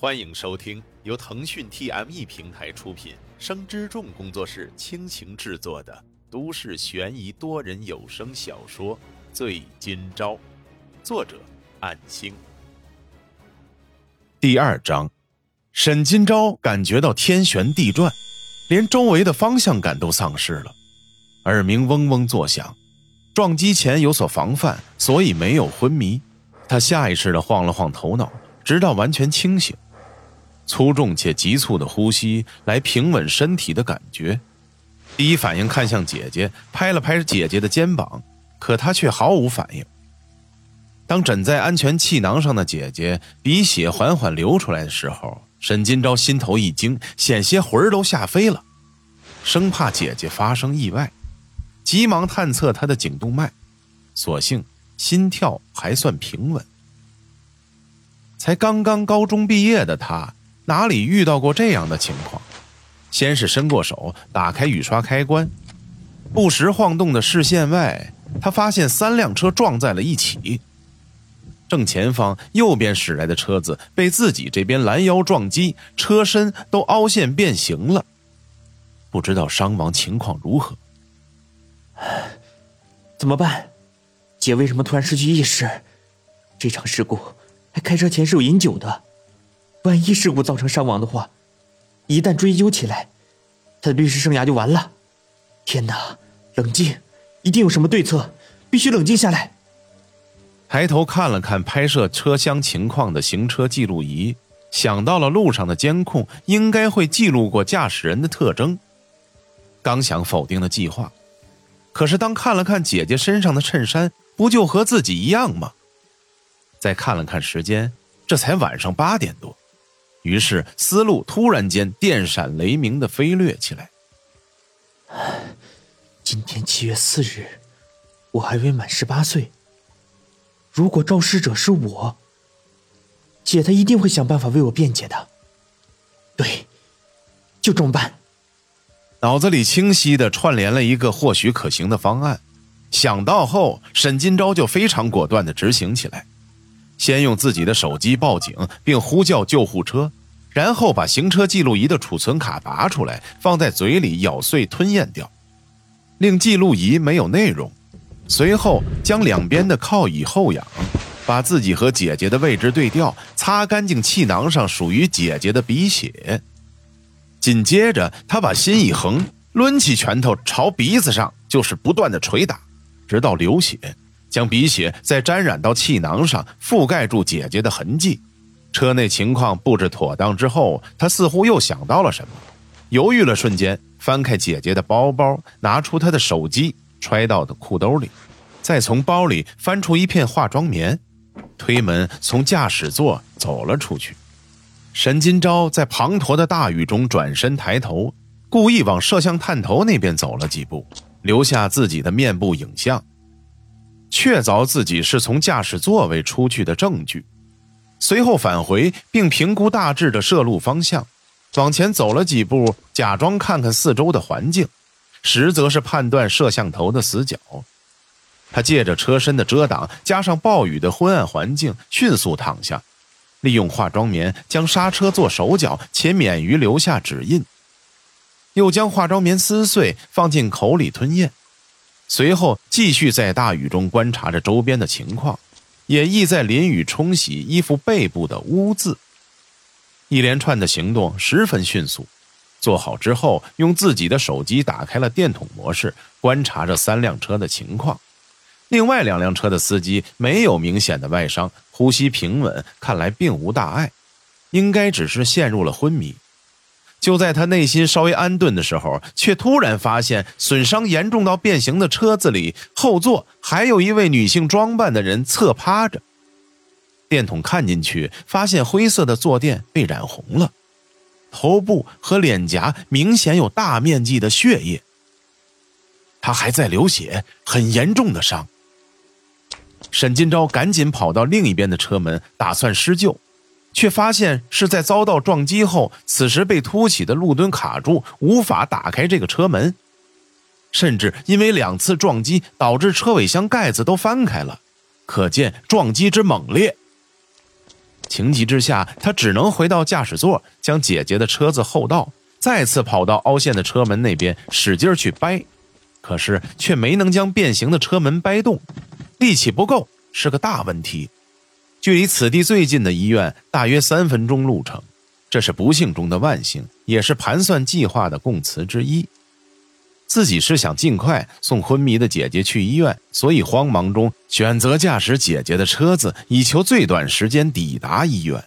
欢迎收听由腾讯 TME 平台出品、生之众工作室倾情制作的都市悬疑多人有声小说《醉今朝》，作者：暗星。第二章，沈今朝感觉到天旋地转，连周围的方向感都丧失了，耳鸣嗡嗡作响。撞击前有所防范，所以没有昏迷。他下意识地晃了晃头脑，直到完全清醒。粗重且急促的呼吸来平稳身体的感觉。第一反应看向姐姐，拍了拍姐姐的肩膀，可她却毫无反应。当枕在安全气囊上的姐姐鼻血缓缓流出来的时候，沈金钊心头一惊，险些魂儿都吓飞了，生怕姐姐发生意外，急忙探测她的颈动脉，所幸心跳还算平稳。才刚刚高中毕业的她。哪里遇到过这样的情况？先是伸过手打开雨刷开关，不时晃动的视线外，他发现三辆车撞在了一起。正前方右边驶来的车子被自己这边拦腰撞击，车身都凹陷变形了。不知道伤亡情况如何？怎么办？姐为什么突然失去意识？这场事故还开车前是有饮酒的。万一事故造成伤亡的话，一旦追究起来，他的律师生涯就完了。天哪，冷静，一定有什么对策，必须冷静下来。抬头看了看拍摄车厢情况的行车记录仪，想到了路上的监控应该会记录过驾驶人的特征。刚想否定的计划，可是当看了看姐姐身上的衬衫，不就和自己一样吗？再看了看时间，这才晚上八点多。于是，思路突然间电闪雷鸣的飞掠起来。今天七月四日，我还未满十八岁。如果肇事者是我，姐她一定会想办法为我辩解的。对，就这么办。脑子里清晰的串联了一个或许可行的方案，想到后，沈金钊就非常果断的执行起来。先用自己的手机报警，并呼叫救护车，然后把行车记录仪的储存卡拔出来，放在嘴里咬碎吞咽掉，令记录仪没有内容。随后将两边的靠椅后仰，把自己和姐姐的位置对调，擦干净气囊上属于姐姐的鼻血。紧接着，他把心一横，抡起拳头朝鼻子上就是不断的捶打，直到流血。将鼻血再沾染到气囊上，覆盖住姐姐的痕迹。车内情况布置妥当之后，他似乎又想到了什么，犹豫了瞬间，翻开姐姐的包包，拿出她的手机，揣到的裤兜里，再从包里翻出一片化妆棉，推门从驾驶座走了出去。沈金钊在滂沱的大雨中转身抬头，故意往摄像探头那边走了几步，留下自己的面部影像。确凿自己是从驾驶座位出去的证据，随后返回并评估大致的摄录方向，往前走了几步，假装看看四周的环境，实则是判断摄像头的死角。他借着车身的遮挡，加上暴雨的昏暗环境，迅速躺下，利用化妆棉将刹车做手脚，且免于留下指印，又将化妆棉撕碎放进口里吞咽。随后继续在大雨中观察着周边的情况，也意在淋雨冲洗衣服背部的污渍。一连串的行动十分迅速。做好之后，用自己的手机打开了电筒模式，观察着三辆车的情况。另外两辆车的司机没有明显的外伤，呼吸平稳，看来并无大碍，应该只是陷入了昏迷。就在他内心稍微安顿的时候，却突然发现损伤严重到变形的车子里后座还有一位女性装扮的人侧趴着。电筒看进去，发现灰色的坐垫被染红了，头部和脸颊明显有大面积的血液。他还在流血，很严重的伤。沈金钊赶紧跑到另一边的车门，打算施救。却发现是在遭到撞击后，此时被凸起的路墩卡住，无法打开这个车门，甚至因为两次撞击导致车尾箱盖子都翻开了，可见撞击之猛烈。情急之下，他只能回到驾驶座，将姐姐的车子后倒，再次跑到凹陷的车门那边使劲去掰，可是却没能将变形的车门掰动，力气不够是个大问题。距离此地最近的医院大约三分钟路程，这是不幸中的万幸，也是盘算计划的供词之一。自己是想尽快送昏迷的姐姐去医院，所以慌忙中选择驾驶姐姐的车子，以求最短时间抵达医院。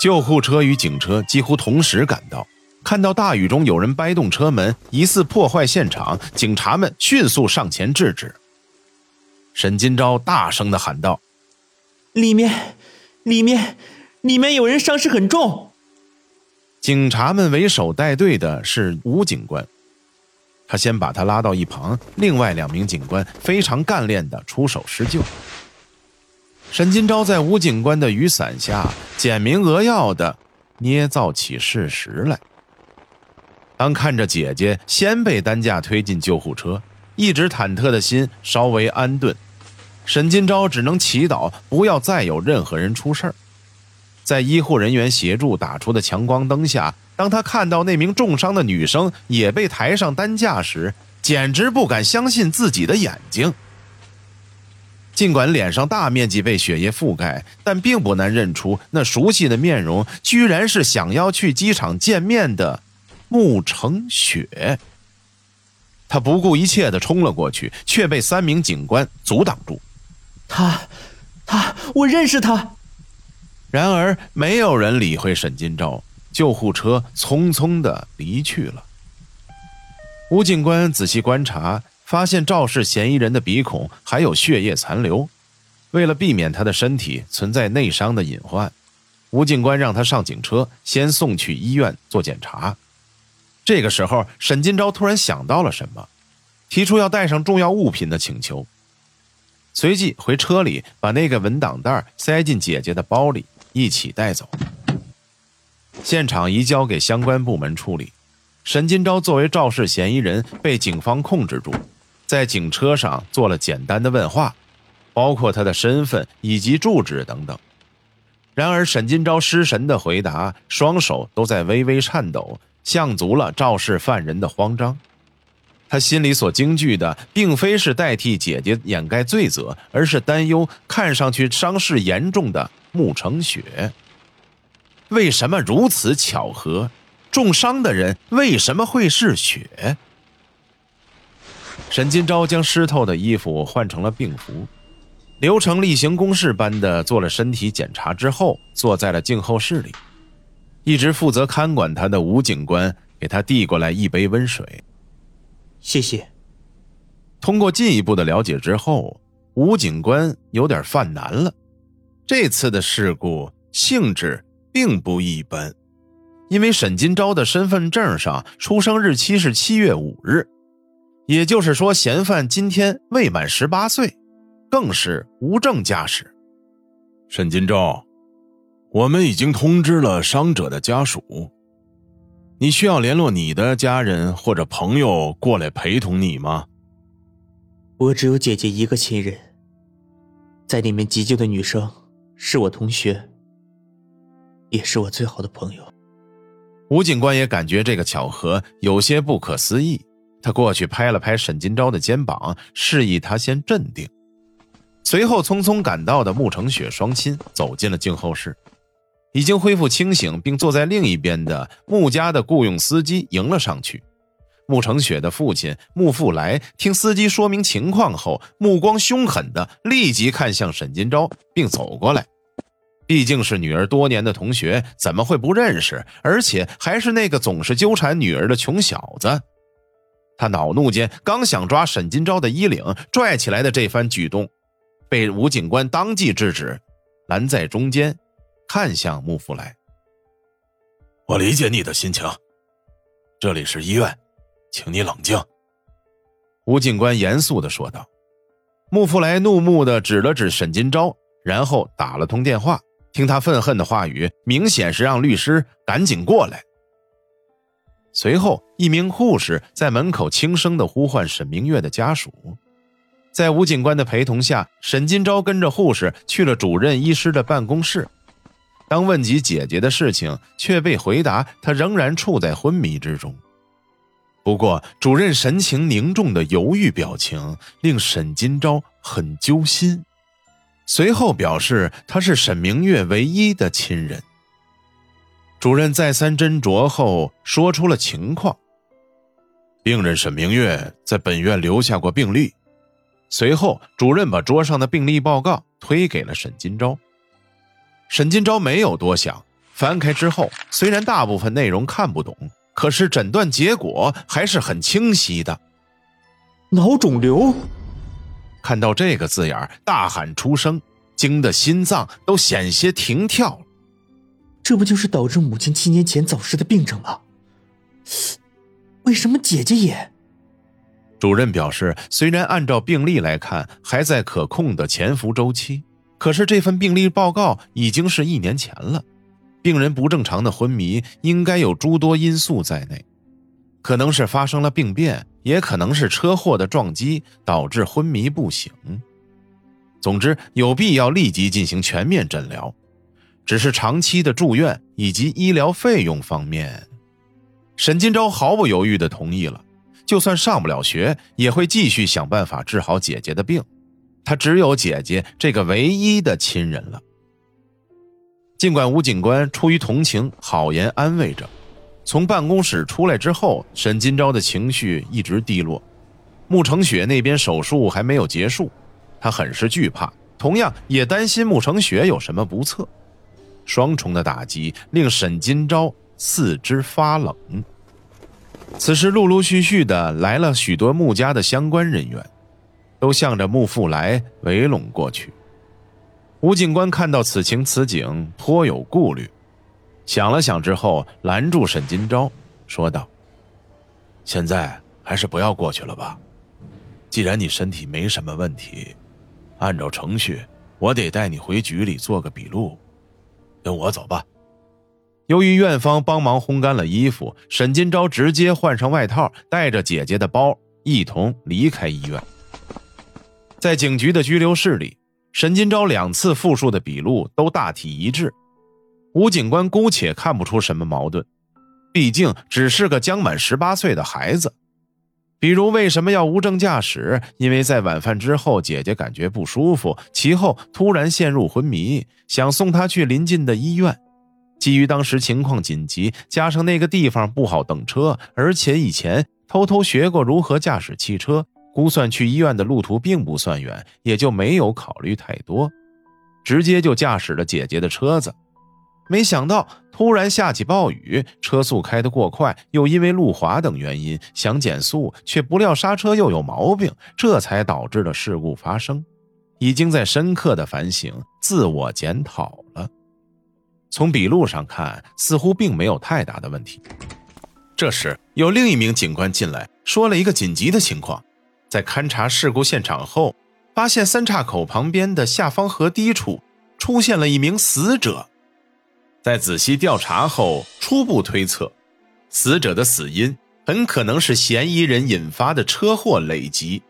救护车与警车几乎同时赶到，看到大雨中有人掰动车门，疑似破坏现场，警察们迅速上前制止。沈金钊大声的喊道：“里面，里面，里面有人伤势很重。”警察们为首带队的是吴警官。他先把他拉到一旁，另外两名警官非常干练的出手施救。沈金钊在吴警官的雨伞下简明扼要的捏造起事实来。当看着姐姐先被担架推进救护车，一直忐忑的心稍微安顿，沈金钊只能祈祷不要再有任何人出事儿。在医护人员协助打出的强光灯下。当他看到那名重伤的女生也被抬上担架时，简直不敢相信自己的眼睛。尽管脸上大面积被血液覆盖，但并不难认出那熟悉的面容，居然是想要去机场见面的穆成雪。他不顾一切地冲了过去，却被三名警官阻挡住。他，他，我认识他。然而，没有人理会沈金钊。救护车匆匆的离去了。吴警官仔细观察，发现肇事嫌疑人的鼻孔还有血液残留。为了避免他的身体存在内伤的隐患，吴警官让他上警车，先送去医院做检查。这个时候，沈金钊突然想到了什么，提出要带上重要物品的请求。随即回车里把那个文档袋塞进姐姐的包里，一起带走。现场移交给相关部门处理。沈金钊作为肇事嫌疑人被警方控制住，在警车上做了简单的问话，包括他的身份以及住址等等。然而，沈金钊失神的回答，双手都在微微颤抖，像足了肇事犯人的慌张。他心里所惊惧的，并非是代替姐姐掩盖罪责，而是担忧看上去伤势严重的穆成雪。为什么如此巧合？重伤的人为什么会是雪？沈金钊将湿透的衣服换成了病服，流程例行公事般的做了身体检查之后，坐在了静候室里。一直负责看管他的吴警官给他递过来一杯温水。谢谢。通过进一步的了解之后，吴警官有点犯难了。这次的事故性质。并不一般，因为沈金钊的身份证上出生日期是七月五日，也就是说，嫌犯今天未满十八岁，更是无证驾驶。沈金钊，我们已经通知了伤者的家属，你需要联络你的家人或者朋友过来陪同你吗？我只有姐姐一个亲人，在里面急救的女生是我同学。也是我最好的朋友。吴警官也感觉这个巧合有些不可思议，他过去拍了拍沈金钊的肩膀，示意他先镇定。随后，匆匆赶到的穆成雪双亲走进了静候室，已经恢复清醒并坐在另一边的穆家的雇佣司机迎了上去。穆成雪的父亲穆富来听司机说明情况后，目光凶狠的立即看向沈金钊，并走过来。毕竟是女儿多年的同学，怎么会不认识？而且还是那个总是纠缠女儿的穷小子。他恼怒间，刚想抓沈金钊的衣领拽起来的这番举动，被吴警官当即制止，拦在中间，看向穆福来。我理解你的心情，这里是医院，请你冷静。吴警官严肃的说道。穆福来怒目的指了指沈金钊，然后打了通电话。听他愤恨的话语，明显是让律师赶紧过来。随后，一名护士在门口轻声的呼唤沈明月的家属。在吴警官的陪同下，沈金钊跟着护士去了主任医师的办公室。当问及姐姐的事情，却被回答她仍然处在昏迷之中。不过，主任神情凝重的犹豫表情令沈金钊很揪心。随后表示他是沈明月唯一的亲人。主任再三斟酌后，说出了情况：病人沈明月在本院留下过病历。随后，主任把桌上的病历报告推给了沈金钊。沈金钊没有多想，翻开之后，虽然大部分内容看不懂，可是诊断结果还是很清晰的。脑肿瘤。看到这个字眼大喊出声，惊得心脏都险些停跳了。这不就是导致母亲七年前早逝的病症吗？为什么姐姐也？主任表示，虽然按照病历来看还在可控的潜伏周期，可是这份病历报告已经是一年前了。病人不正常的昏迷，应该有诸多因素在内，可能是发生了病变，也可能是车祸的撞击导致昏迷不醒。总之，有必要立即进行全面诊疗。只是长期的住院以及医疗费用方面，沈金钊毫不犹豫地同意了。就算上不了学，也会继续想办法治好姐姐的病。他只有姐姐这个唯一的亲人了。尽管吴警官出于同情，好言安慰着，从办公室出来之后，沈金钊的情绪一直低落。穆成雪那边手术还没有结束，他很是惧怕，同样也担心穆成雪有什么不测。双重的打击令沈金钊四肢发冷。此时，陆陆续续的来了许多穆家的相关人员，都向着穆父来围拢过去。吴警官看到此情此景，颇有顾虑，想了想之后，拦住沈金钊，说道：“现在还是不要过去了吧。既然你身体没什么问题，按照程序，我得带你回局里做个笔录。跟我走吧。”由于院方帮忙烘干了衣服，沈金钊直接换上外套，带着姐姐的包一同离开医院。在警局的拘留室里，沈金钊两次复述的笔录都大体一致。吴警官姑且看不出什么矛盾，毕竟只是个将满十八岁的孩子。比如为什么要无证驾驶？因为在晚饭之后，姐姐感觉不舒服，其后突然陷入昏迷，想送她去临近的医院。基于当时情况紧急，加上那个地方不好等车，而且以前偷偷学过如何驾驶汽车，估算去医院的路途并不算远，也就没有考虑太多，直接就驾驶了姐姐的车子。没想到突然下起暴雨，车速开得过快，又因为路滑等原因想减速，却不料刹车又有毛病，这才导致了事故发生。已经在深刻的反省、自我检讨了。从笔录上看，似乎并没有太大的问题。这时，有另一名警官进来，说了一个紧急的情况：在勘察事故现场后，发现三岔口旁边的下方河堤处出现了一名死者。在仔细调查后，初步推测，死者的死因很可能是嫌疑人引发的车祸累积，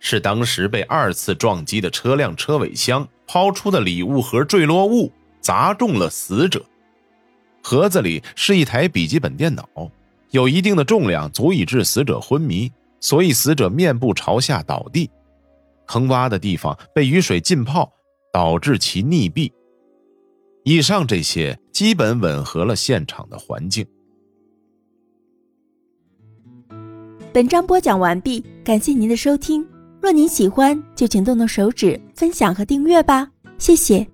是当时被二次撞击的车辆车尾箱抛出的礼物盒坠落物。砸中了死者，盒子里是一台笔记本电脑，有一定的重量，足以致死者昏迷，所以死者面部朝下倒地，坑洼的地方被雨水浸泡，导致其溺毙。以上这些基本吻合了现场的环境。本章播讲完毕，感谢您的收听。若您喜欢，就请动动手指分享和订阅吧，谢谢。